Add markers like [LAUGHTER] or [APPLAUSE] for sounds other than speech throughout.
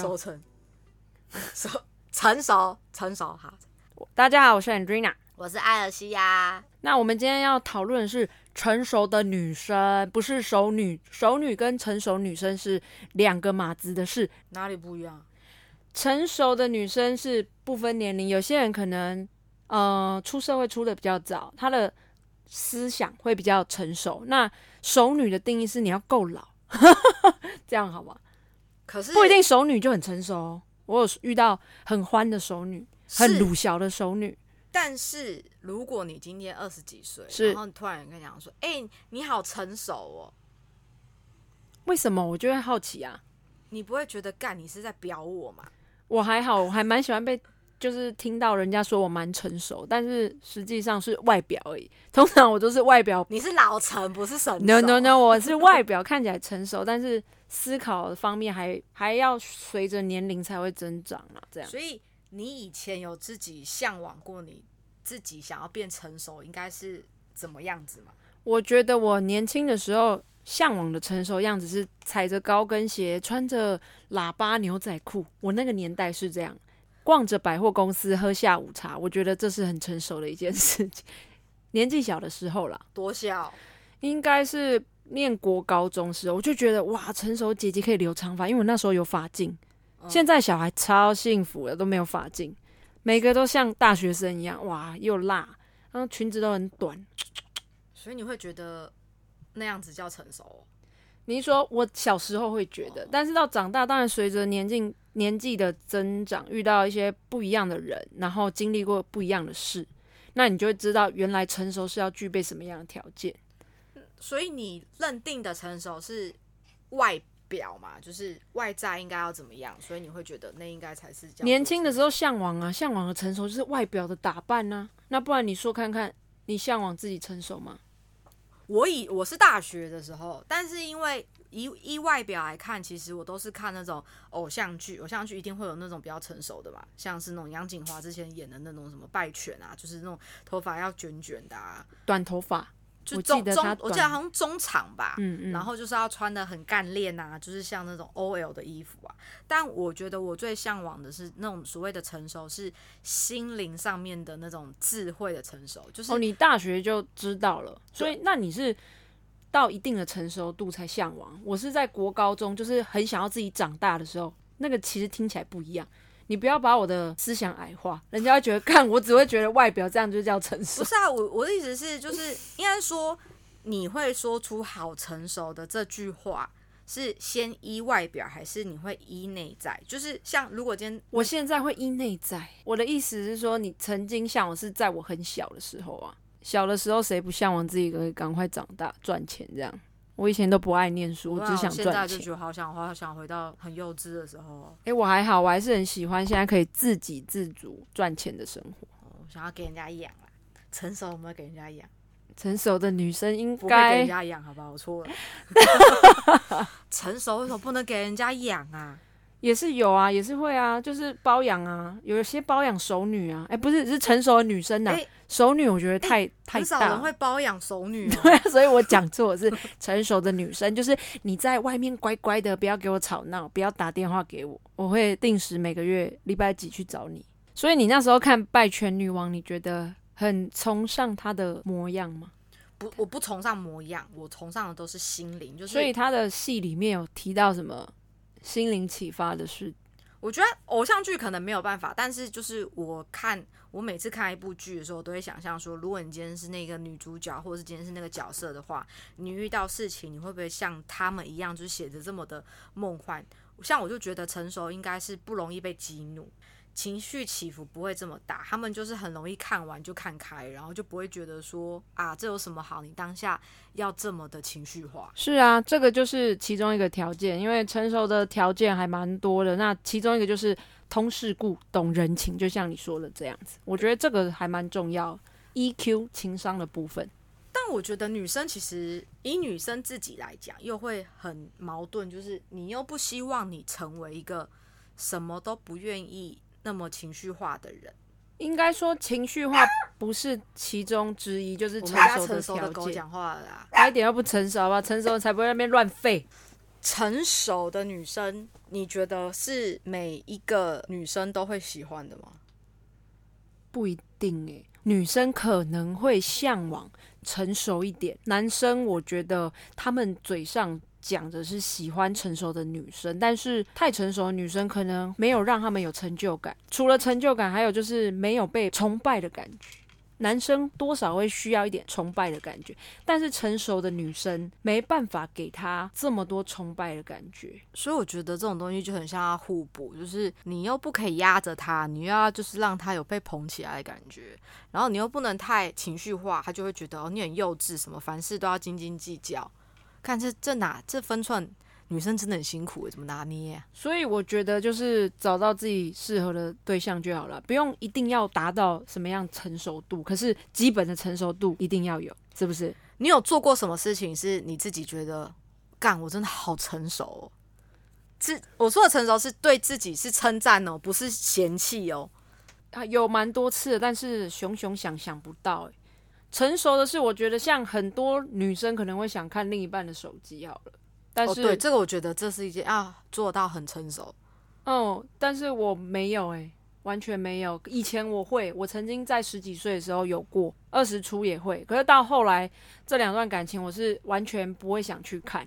熟成？[LAUGHS] 熟成熟成熟哈。大家好，我是 Andrina。我是艾尔西亚，那我们今天要讨论的是成熟的女生，不是熟女。熟女跟成熟女生是两个码子的事。哪里不一样？成熟的女生是不分年龄，有些人可能呃出社会出的比较早，她的思想会比较成熟。那熟女的定义是你要够老，[LAUGHS] 这样好吗？可是不一定熟女就很成熟哦。我有遇到很欢的熟女，很鲁小的熟女，但是如果你今天二十几岁，然后你突然跟你讲说：“哎、你好成熟哦。为什么我就会好奇啊？”你不会觉得干你是在表我吗？我还好，我还蛮喜欢被就是听到人家说我蛮成熟，但是实际上是外表而已。通常我都是外表你是老成，不是成熟。，no no no，我是外表看起来成熟，但是思考方面还还要随着年龄才会增长啊，这样。所以你以前有自己向往过你自己想要变成熟，应该是怎么样子吗？我觉得我年轻的时候向往的成熟样子是踩着高跟鞋，穿着喇叭牛仔裤。我那个年代是这样，逛着百货公司喝下午茶，我觉得这是很成熟的一件事情。[LAUGHS] 年纪小的时候啦，多小？应该是念国高中时，我就觉得哇，成熟姐姐可以留长发，因为我那时候有发镜。嗯现在小孩超幸福的，都没有发镜，每个都像大学生一样，哇，又辣，然后裙子都很短。[TSK] 所以你会觉得那样子叫成熟哦、你是说我小时候会觉得，但是到长大，当然随着年纪年纪的增长，遇到一些不一样的人，然后经历过不一样的事，那你就会知道原来成熟是要具备什么样的条件。所以你认定的成熟是外表嘛，就是外在应该要怎么样，所以你会觉得那应该才是叫年轻的时候。向往啊，向往的成熟就是外表的打扮呢、那不然你说看看，你向往自己成熟吗？我以我是大学的时候，但是因为以以外表来看，其实我都是看那种偶像剧，偶像剧一定会有那种比较成熟的嘛，像是那种杨锦华之前演的那种什么拜犬啊，就是那种头发要卷卷的啊，短头发，就中中我记得好像中长吧，嗯嗯，然后就是要穿的很干练啊，就是像那种 OL 的衣服啊。但我觉得我最向往的是那种所谓的成熟，是心灵上面的那种智慧的成熟，就是哦，你大学就知道了，所以那你是到一定的成熟度才向往。我是在国高中，就是很想要自己长大的时候，那个其实听起来不一样。你不要把我的思想矮化，人家会觉得看我只会觉得外表这样就叫成熟不。是啊，我我的意思是，就是应该说你会说出好成熟的这句话。是先依外表，还是你会依内在？就是像如果今天我现在会依内在。我的意思是说，你曾经向往是在我很小的时候啊，小的时候谁不向往自己可以赶快长大赚钱这样？我以前都不爱念书，我只想现在赚钱。就觉得好想好想回到很幼稚的时候哦，诶，我还好，我还是很喜欢现在可以自给自足赚钱的生活。我想要给人家养啦。成熟有没有给人家养？成熟的女生应不会给人家养，好不好？我错了。[LAUGHS] 成熟为什么不能给人家养啊？也是有啊，也是会啊，就是包养啊，有一些包养熟女啊，哎、不是是成熟的女生呐、诶熟女我觉得太、太很少了。人 [LAUGHS] 会包养熟女、哦。对啊，所以我讲错是成熟的女生，就是你在外面乖乖的，不要给我吵闹，不要打电话给我，我会定时每个月礼拜几去找你。所以你那时候看《拜权女王》，你觉得很崇尚她的模样吗？不，我不崇尚模样，我崇尚的都是心灵。就是，所以她的戏里面有提到什么心灵启发的事？我觉得偶像剧可能没有办法，但是就是我看，我每次看一部剧的时候，都会想象说，如果你今天是那个女主角，或者是今天是那个角色的话，你遇到事情，你会不会像他们一样，就是写的这么的梦幻？像我就觉得成熟应该是不容易被激怒。情绪起伏不会这么大，他们就是很容易看完就看开，然后就不会觉得说啊，这有什么好？你当下要这么的情绪化。是啊，这个就是其中一个条件，因为成熟的条件还蛮多的。那其中一个就是通世故、懂人情，就像你说的这样子，我觉得这个还蛮重要。EQ 情商的部分，但我觉得女生其实以女生自己来讲，又会很矛盾，就是你又不希望你成为一个什么都不愿意那么情绪化的人。应该说情绪化不是其中之一，就是成家熟的成熟的条件。狗讲话了啦，他一点都不成熟好吧？成熟才不会在那边乱吠。成熟的女生，你觉得是每一个女生都会喜欢的吗？不一定诶、女生可能会向往成熟一点，男生我觉得他们嘴上讲的是喜欢成熟的女生，但是太成熟的女生可能没有让他们有成就感。除了成就感，还有就是没有被崇拜的感觉。男生多少会需要一点崇拜的感觉，但是成熟的女生没办法给他这么多崇拜的感觉。所以我觉得这种东西就很像要互补，就是你又不可以压着他，你又要就是让他有被捧起来的感觉，然后你又不能太情绪化，他就会觉得哦你很幼稚，什么凡事都要斤斤计较。看这这哪这分寸，女生真的很辛苦，怎么拿捏、啊？所以我觉得就是找到自己适合的对象就好了，不用一定要达到什么样成熟度，可是基本的成熟度一定要有，是不是？你有做过什么事情是你自己觉得干我真的好成熟哦？是我说的成熟是对自己是称赞哦，不是嫌弃哦。啊，有蛮多次的，但是熊熊想想不到、欸。成熟的是，我觉得像很多女生可能会想看另一半的手机好了，但哦，是对，这个我觉得这是一件啊，做到很成熟。哦，但是我没有哎、完全没有。以前我会，我曾经在十几岁的时候有过，二十出也会。可是到后来这两段感情，我是完全不会想去看。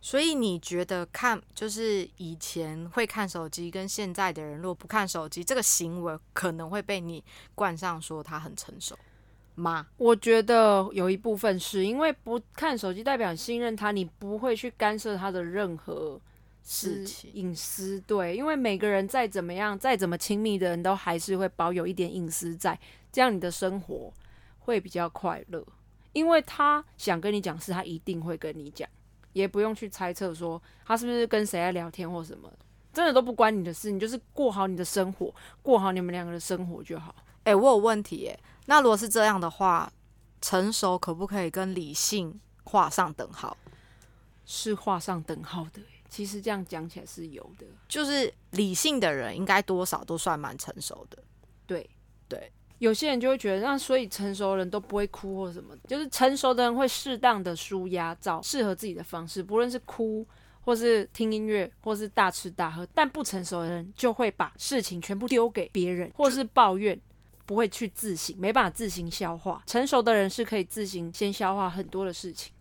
所以你觉得看就是以前会看手机，跟现在的人如果不看手机，这个行为可能会被你冠上说他很成熟吗？我觉得有一部分是因为不看手机，代表信任他，你不会去干涉他的任何事情隐私。对，因为每个人再怎么样，再怎么亲密的人都还是会保有一点隐私在，这样你的生活会比较快乐。因为他想跟你讲事，他一定会跟你讲，也不用去猜测说他是不是跟谁在聊天或什么，真的都不关你的事，你就是过好你的生活，过好你们两个的生活就好。诶，我有问题诶。那如果是这样的话，成熟可不可以跟理性画上等号？是画上等号的欸。其实这样讲起来是有的，就是理性的人应该多少都算蛮成熟的。对对。有些人就会觉得，那所以成熟的人都不会哭或什么，就是成熟的人会适当的舒压，找适合自己的方式，不论是哭，或是听音乐，或是大吃大喝。但不成熟的人就会把事情全部丢给别人，或是抱怨，不会去自省，没办法自行消化。成熟的人是可以自行先消化很多的事情。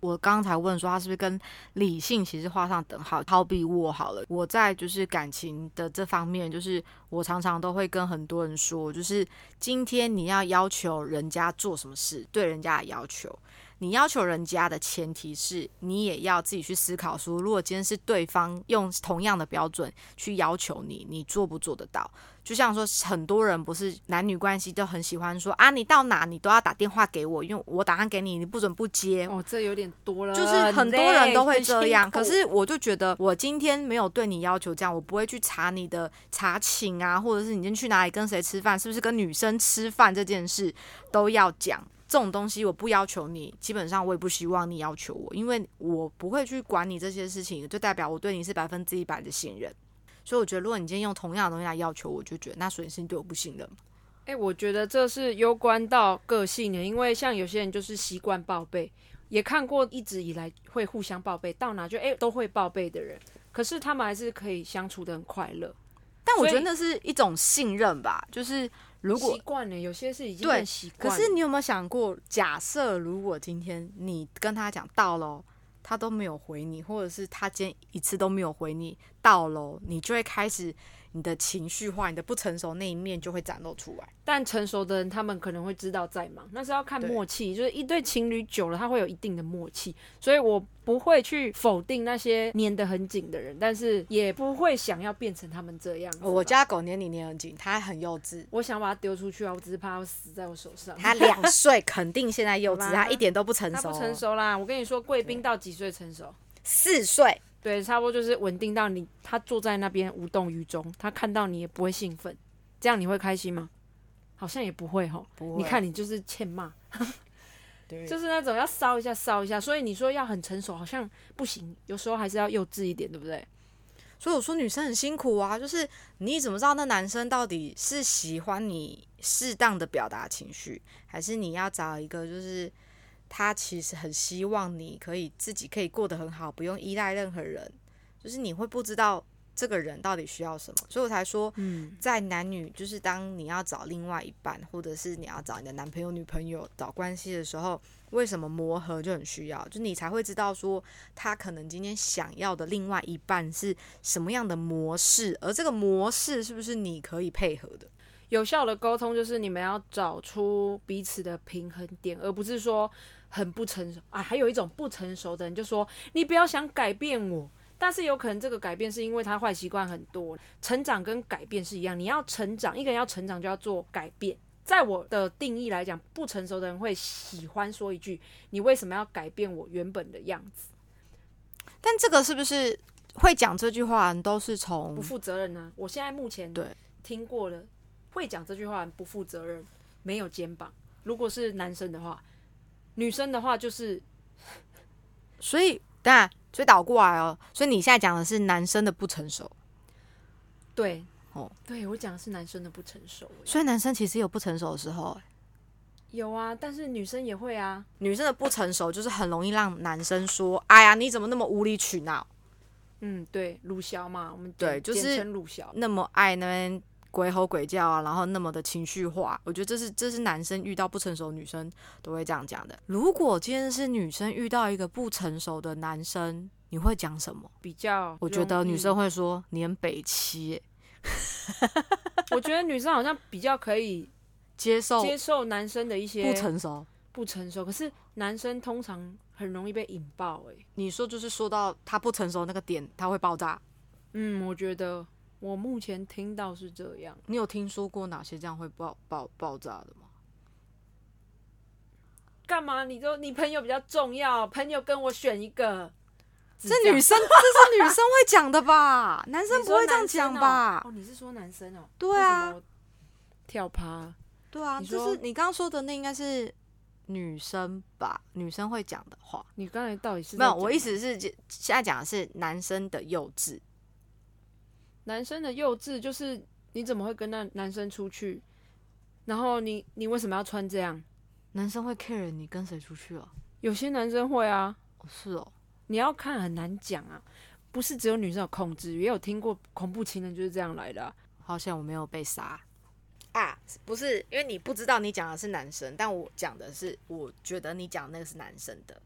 我刚才问说他是不是跟理性其实画上等号？好比我好了，我在就是感情的这方面，就是我常常都会跟很多人说，就是今天你要要求人家做什么事，对人家的要求，你要求人家的前提是你也要自己去思考说，如果今天是对方用同样的标准去要求你，你做不做得到？就像说，很多人不是男女关系都很喜欢说啊，你到哪你都要打电话给我，因为我打电话给你，你不准不接。哦，这有点多了，就是很多人都会这样，可是我就觉得，我今天没有对你要求这样，我不会去查你的查寝啊，或者是你今天去哪里跟谁吃饭，是不是跟女生吃饭这件事都要讲。这种东西我不要求你，基本上我也不希望你要求我，因为我不会去管你这些事情，就代表我对你是百分之一百的信任。所以我觉得，如果你今天用同样的东西来要求我，就觉得那所以是你对我不信任嘛。哎、我觉得这是攸关到个性的，因为像有些人就是习惯报备，也看过一直以来会互相报备，到哪就哎、都会报备的人，可是他们还是可以相处的很快乐。但我觉得那是一种信任吧，就是如果习惯了，有些是已经很习惯。可是你有没有想过，假设如果今天你跟他讲到了，他都没有回你，或者是他今天一次都没有回你，到了你就会开始你的情绪化，你的不成熟那一面就会展露出来。但成熟的人，他们可能会知道在忙，那是要看默契。就是一对情侣久了，他会有一定的默契，所以我不会去否定那些粘得很紧的人，但是也不会想要变成他们这样。我家狗黏你黏很紧，它很幼稚。我想把它丢出去啊，我只是怕它死在我手上。它两 [LAUGHS] 岁，肯定现在幼稚，它一点都不成熟。它不成，熟啦，我跟你说，贵宾到几岁成熟？四岁。对，差不多就是稳定到你，他坐在那边无动于衷，他看到你也不会兴奋，这样你会开心吗？好像也不会吼。不会你看你就是欠骂，[LAUGHS] 对就是那种要烧一下烧一下，所以你说要很成熟，好像不行，有时候还是要幼稚一点，对不对？所以我说女生很辛苦啊，就是你怎么知道那男生到底是喜欢你适当的表达情绪，还是你要找一个就是他其实很希望你可以自己可以过得很好，不用依赖任何人，就是你会不知道这个人到底需要什么，所以我才说，嗯，在男女就是当你要找另外一半，或者是你要找你的男朋友、女朋友找关系的时候，为什么磨合就很需要？就你才会知道说他可能今天想要的另外一半是什么样的模式，而这个模式是不是你可以配合的？有效的沟通就是你们要找出彼此的平衡点，而不是说很不成熟啊。还有一种不成熟的人就说你不要想改变我，但是有可能这个改变是因为他坏习惯很多。成长跟改变是一样，你要成长，一个人要成长就要做改变。在我的定义来讲，不成熟的人会喜欢说一句：“你为什么要改变我原本的样子但这个是不是会讲这句话都是？”从不负责任呢、我现在目前对听过了，会讲这句话不负责任，没有肩膀。如果是男生的话，女生的话就是所以当然，所以倒过来哦，所以你现在讲的是男生的不成熟，对。哦，对我讲的是男生的不成熟欸、所以男生其实有不成熟的时候、欸。有啊，但是女生也会啊。女生的不成熟就是很容易让男生说：“哎呀，你怎么那么无理取闹，嗯，对，鲁小嘛，我们对就是。那么爱那边鬼吼鬼叫啊，然后那么的情绪化。”我觉得这是这是男生遇到不成熟女生都会这样讲的。如果今天是女生遇到一个不成熟的男生，你会讲什么？比较，我觉得女生，会说：“你很北七、欸，我觉得女生好像比较可以 [LAUGHS] 接受接受男生的一些不成熟。”不成熟，可是男生通常很容易被引爆、欸。你说就是说到他不成熟那个点，他会爆炸。嗯，我觉得我目前听到是这样。你有听说过哪些这样会爆爆爆炸的吗？干嘛？你说你朋友比较重要，朋友跟我选一个。这女生，这是女生会讲的吧？男生不会这样讲吧？哦，你是说男生哦？对啊跳趴。对啊，你说就是你刚刚说的那应该是女生吧？女生会讲的话。你刚才到底是没有，我意思是现在讲的是男生的幼稚。男生的幼稚就是你怎么会跟那男生出去？然后你你为什么要穿这样？男生会 care 你跟谁出去哦？有些男生会啊，哦，是哦，你要看很难讲啊，不是只有女生有控制，也有听过恐怖情人就是这样来的啊、好像我没有被杀啊，不是，因为你不知道你讲的是男生，但我讲的是，我觉得你讲的那个是男生的。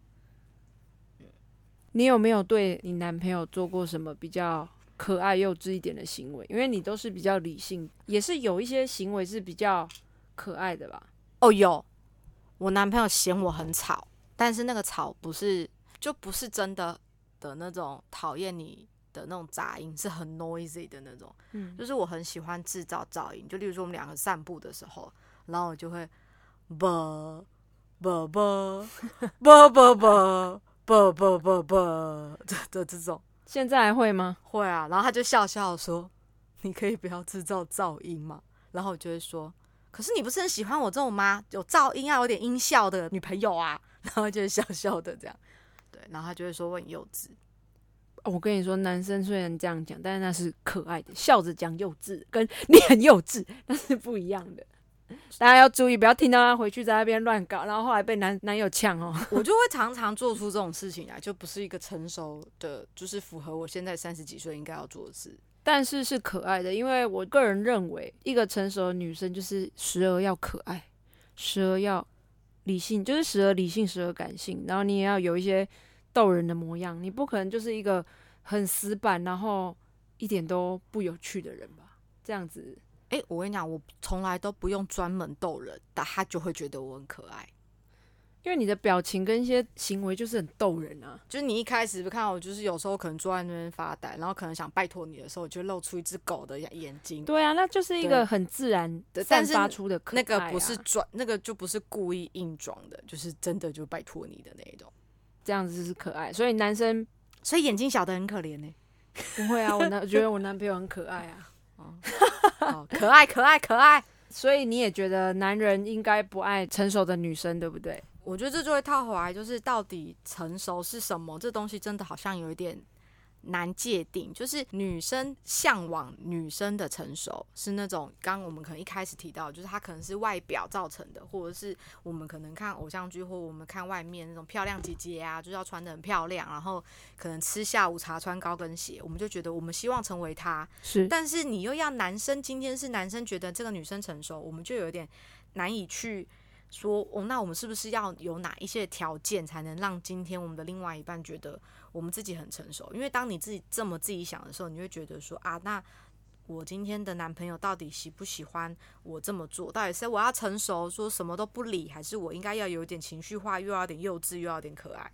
你有没有对你男朋友做过什么比较可爱幼稚一点的行为？因为你都是比较理性，也是有一些行为是比较可爱的吧？哦，有，我男朋友嫌我很吵，但是那个吵不是就不是真的的那种讨厌你的那种杂音，是很 noisy 的那种。嗯，就是我很喜欢制造噪音，就例如说我们两个散步的时候，然后我就会啵啵啵啵啵啵啵啵啵啵的的这种。现在还会吗？会啊，然后他就笑笑地说：“你可以不要制造噪音嘛。”然后我就会说：“可是你不是很喜欢我这种吗？有噪音啊，有点音效的女朋友啊。[LAUGHS] ”然后就会笑笑的这样，对，然后他就会说我很幼稚。哦我跟你说，男生虽然这样讲，但是那是可爱的，笑着讲幼稚，跟你很幼稚那是不一样的。[LAUGHS] 大家要注意，不要听到他回去在那边乱搞，然后后来被男男友呛哦。[LAUGHS] 我就会常常做出这种事情来，就不是一个成熟的，就是符合我现在三十几岁应该要做的事。但是是可爱的，因为我个人认为，一个成熟的女生就是时而要可爱，时而要理性，就是时而理性，时而感性，然后你也要有一些逗人的模样，你不可能就是一个很死板，然后一点都不有趣的人吧？这样子，诶，我跟你讲，我从来都不用专门逗人，但他就会觉得我很可爱。因为你的表情跟一些行为就是很逗人啊。就是你一开始看到我，就是有时候可能坐在那边发呆，然后可能想拜托你的时候，就露出一只狗的眼睛。对啊，那就是一个很自然散发出的可爱、啊。那个不是装，那个就不是故意硬装的，就是真的就拜托你的那一种。这样子是可爱，所以男生所以眼睛小的很可怜呢、不会啊。我男我觉得我男朋友很可爱啊。哦，可爱可爱可爱。所以你也觉得男人应该不爱成熟的女生，对不对？我觉得这就会套回来，就是到底成熟是什么？这东西真的好像有一点难界定，就是女生向往女生的成熟是那种，刚刚我们可能一开始提到，就是她可能是外表造成的，或者是我们可能看偶像剧或我们看外面那种漂亮姐姐啊，就是要穿的很漂亮，然后可能吃下午茶穿高跟鞋，我们就觉得我们希望成为她。是，但是你又要男生，今天是男生觉得这个女生成熟，我们就有点难以去。说哦，那我们是不是要有哪一些条件，才能让今天我们的另外一半觉得我们自己很成熟？因为当你自己这么自己想的时候，你会觉得说啊，那我今天的男朋友到底喜不喜欢我这么做？到底是我要成熟，说什么都不理，还是我应该要有点情绪化，又要点幼稚，又要点可爱？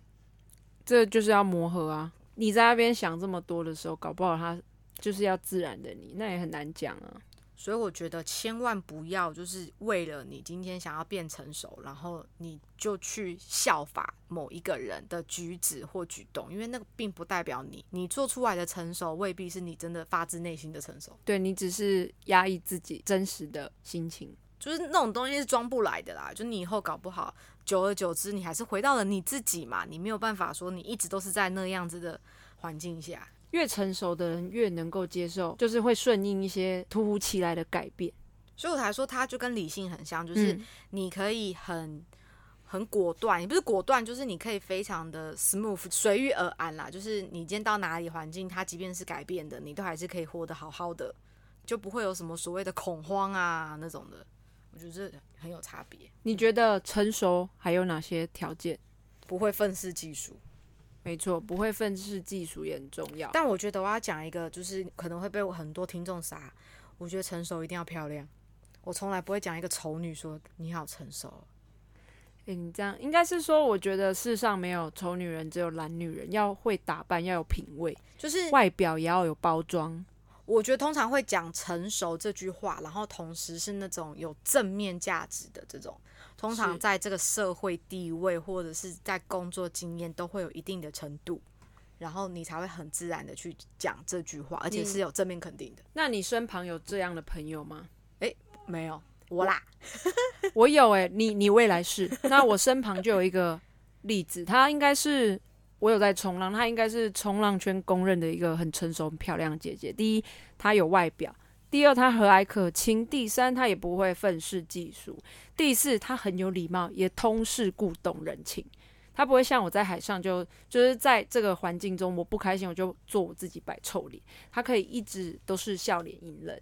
这就是要磨合啊！你在那边想这么多的时候，搞不好他就是要自然的你，那也很难讲啊。所以我觉得千万不要就是为了你今天想要变成熟，然后你就去效法某一个人的举止或举动，因为那个并不代表你，你做出来的成熟未必是你真的发自内心的成熟。对你只是压抑自己真实的心情，就是那种东西是装不来的啦。就你以后搞不好，久而久之，你还是回到了你自己嘛，你没有办法说你一直都是在那样子的环境下。越成熟的人越能够接受，就是会顺应一些突如其来的改变。所以我才说，他就跟理性很像，就是你可以很很果断，也不是果断，就是你可以非常的 smooth 随遇而安啦。就是你今天到哪里环境，它即便是改变的，你都还是可以活得好好的，就不会有什么所谓的恐慌啊那种的。我觉得这很有差别。你觉得成熟还有哪些条件？不会愤世嫉俗。没错，不会愤世技术也很重要。但我觉得我要讲一个，就是可能会被我很多听众杀。我觉得成熟一定要漂亮。我从来不会讲一个丑女说你好成熟。诶，你这样应该是说，我觉得世上没有丑女人，只有懒女人。要会打扮，要有品味，就是外表也要有包装。我觉得通常会讲成熟这句话，然后同时是那种有正面价值的这种。通常在这个社会地位或者是在工作经验都会有一定的程度，然后你才会很自然的去讲这句话，而且是有正面肯定的。那你身旁有这样的朋友吗？诶，没有，我啦，[LAUGHS] 我有诶，你你未来是？那我身旁就有一个例子，她应该是我有在冲浪，她应该是冲浪圈公认的一个很成熟、很漂亮的姐姐。第一，她有外表。第二，他和蔼可亲；第三，他也不会愤世嫉俗；第四，他很有礼貌，也通世故、懂人情。他不会像我在海上，就就是在这个环境中，我不开心我就做我自己摆臭脸。他可以一直都是笑脸迎人，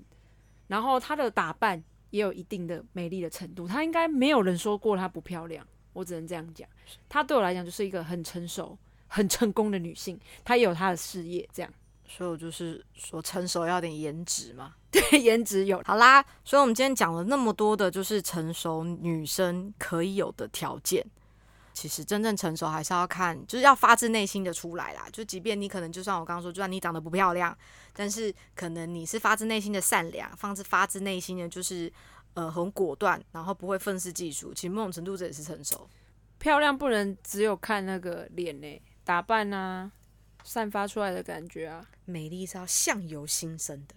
然后他的打扮也有一定的美丽的程度。他应该没有人说过他不漂亮，我只能这样讲。他对我来讲就是一个很成熟、很成功的女性。她也有她的事业，这样。所以我就是说，成熟要点颜值嘛。[LAUGHS] 对，颜值有。好啦，所以我们今天讲了那么多的，就是成熟女生可以有的条件。其实真正成熟还是要看，就是要发自内心的出来啦。就即便你可能，就算我刚刚说，就算你长得不漂亮，但是可能你是发自内心的善良，放自发自内心的，就是呃很果断，然后不会愤世嫉俗。其实某种程度这也是成熟。漂亮不能只有看那个脸呢，打扮啊。散发出来的感觉啊，美丽是要相由心生的。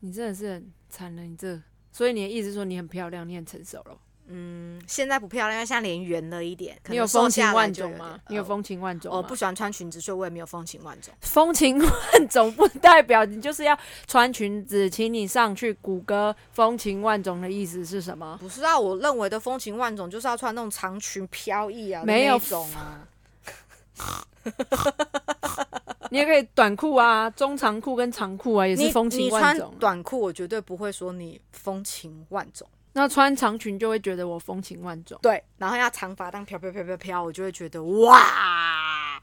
你真的是很残忍，你这，所以你的意思说你很漂亮，你很成熟了。嗯，现在不漂亮，因为现在脸圆了一点。你有风情万种吗？你有风情万种？我不喜欢穿裙子，所以我也没有风情万种。风情万种不代表你就是要穿裙子，请你上去谷歌风情万种的意思是什么？不是啊，我认为的风情万种就是要穿那种长裙飘逸啊，没有种啊。[LAUGHS] 你也可以短裤啊，中长裤跟长裤啊，也是风情万种。短裤我绝对不会说你风情万种，那穿长裙就会觉得我风情万种。对，然后要长发当飘飘飘飘飘，我就会觉得哇。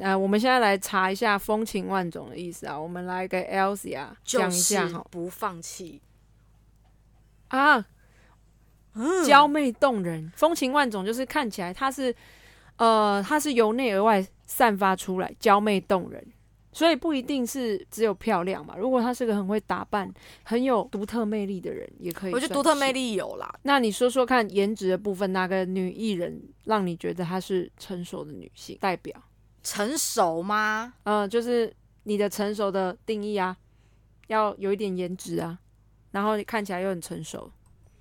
呃，我们现在来查一下风情万种的意思啊，我们来给 Elsie 啊讲一下哈，不放弃啊，娇媚动人，风情万种就是看起来它是呃，它是由内而外。散发出来娇媚动人，所以不一定是只有漂亮嘛。如果她是个很会打扮、很有独特魅力的人，也可以。我觉得独特魅力有啦。那你说说看，颜值的部分，哪个女艺人让你觉得她是成熟的女性代表？成熟吗？嗯，就是你的成熟的定义啊，要有一点颜值啊，然后你看起来又很成熟。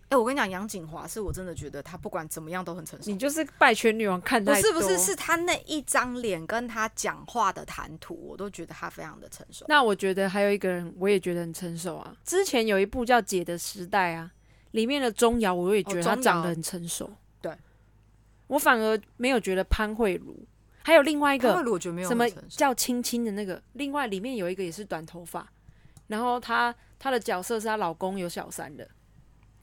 哎、我跟你讲，杨锦华是我真的觉得她不管怎么样都很成熟你。就是拜权女王看不太多。是不是，是她那一张脸跟她讲话的谈吐，我都觉得她非常的成熟。那我觉得还有一个人，我也觉得很成熟啊。之前有一部叫《姐的时代》啊，里面的钟瑶，我也觉得她长得很成熟。对，我反而没有觉得潘慧茹，还有另外一潘慧个茹我觉得没有什么叫青青的那个，另外里面有一个也是短头发，然后她她的角色是她老公有小三的，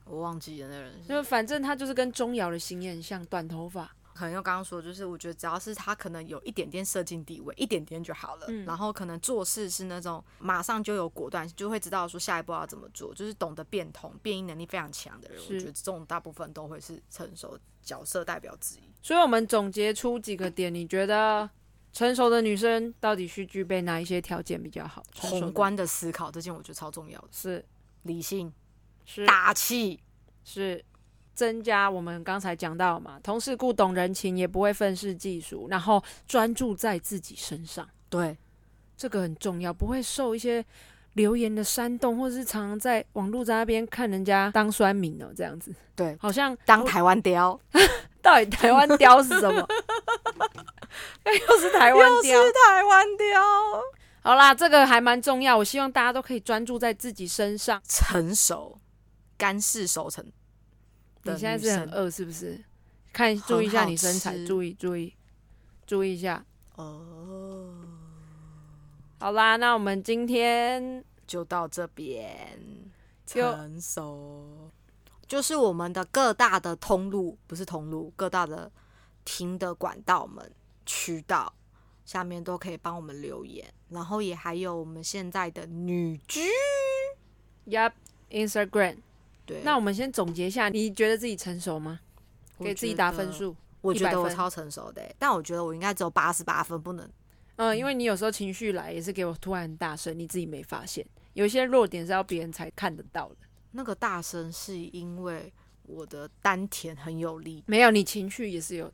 我忘记了那个人是就反正他就是跟钟瑶的心也很像，短头发。可能又刚刚说，就是我觉得只要是他可能有一点点社经地位，一点点就好了。嗯然后可能做事是那种马上就有果断，就会知道说下一步要怎么做，就是懂得变通、变异能力非常强的人。我觉得这种大部分都会是成熟角色代表之一。所以我们总结出几个点，你觉得成熟的女生到底需具备哪一些条件比较好？宏观的思考这件我觉得超重要的，是理性、是。大气。是。增加我们刚才讲到嘛，同事故懂人情，也不会愤世嫉俗，然后专注在自己身上，对，这个很重要，不会受一些留言的煽动，或者是常常在网络在那边看人家当酸民哦，这样子，对。好像当台湾雕，[LAUGHS] 到底台湾雕是什么？[LAUGHS] 又是台湾雕是。台湾雕，好啦，这个还蛮重要，我希望大家都可以专注在自己身上。成熟、干式熟成。你现在是很饿是不是？看注意一下你身材，注意注意注意一下。哦，好啦，那我们今天就到这边。就成熟，就是我们的各大的通路，不是通路，各大的听的管道们、渠道下面都可以帮我们留言，然后也还有我们现在的女居，Yup Instagram。对，那我们先总结一下，你觉得自己成熟吗？给自己。打分数。我觉100分得我超成熟的欸、但我觉得我应该只有八十八分，不能嗯，因为你有时候情绪来也是给我突然很大声，你自己没发现。有一些弱点是要别人才看得到的。那个大声，是因为我的丹田很有力。没有，你情绪也是有。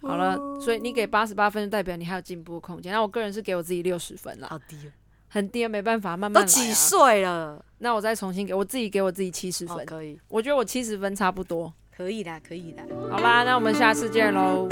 好了，所以你给八十八分，就代表你还有进步的空间。那我个人是给我自己六十分啦，好低哦，很低，没办法，慢慢都。几岁了？那我再重新给我自己给我自己七十分，哦，可以，我觉得我七十分差不多。可以的，可以的。好啦，那我们下次见喽。